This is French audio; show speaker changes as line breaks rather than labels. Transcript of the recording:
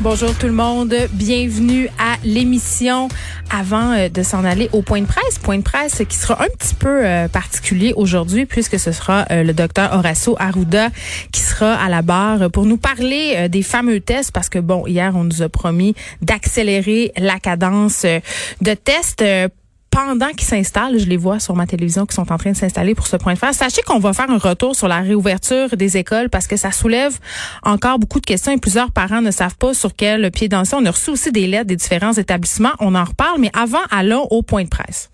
Bonjour tout le monde, bienvenue à l'émission. Avant euh, de s'en aller au point de presse, point de presse qui sera un petit peu euh, particulier aujourd'hui puisque ce sera euh, le docteur Horacio Arruda qui sera à la barre pour nous parler des fameux tests parce que bon, hier on nous a promis d'accélérer la cadence de tests pendant qu'ils s'installent, je les vois sur ma télévision qui sont en train de s'installer pour ce point de phase. Sachez qu'on va faire un retour sur la réouverture des écoles parce que ça soulève encore beaucoup de questions et plusieurs parents ne savent pas sur quel pied danser. On a reçu aussi des lettres des différents établissements. On en reparle, mais avant, allons au point de presse.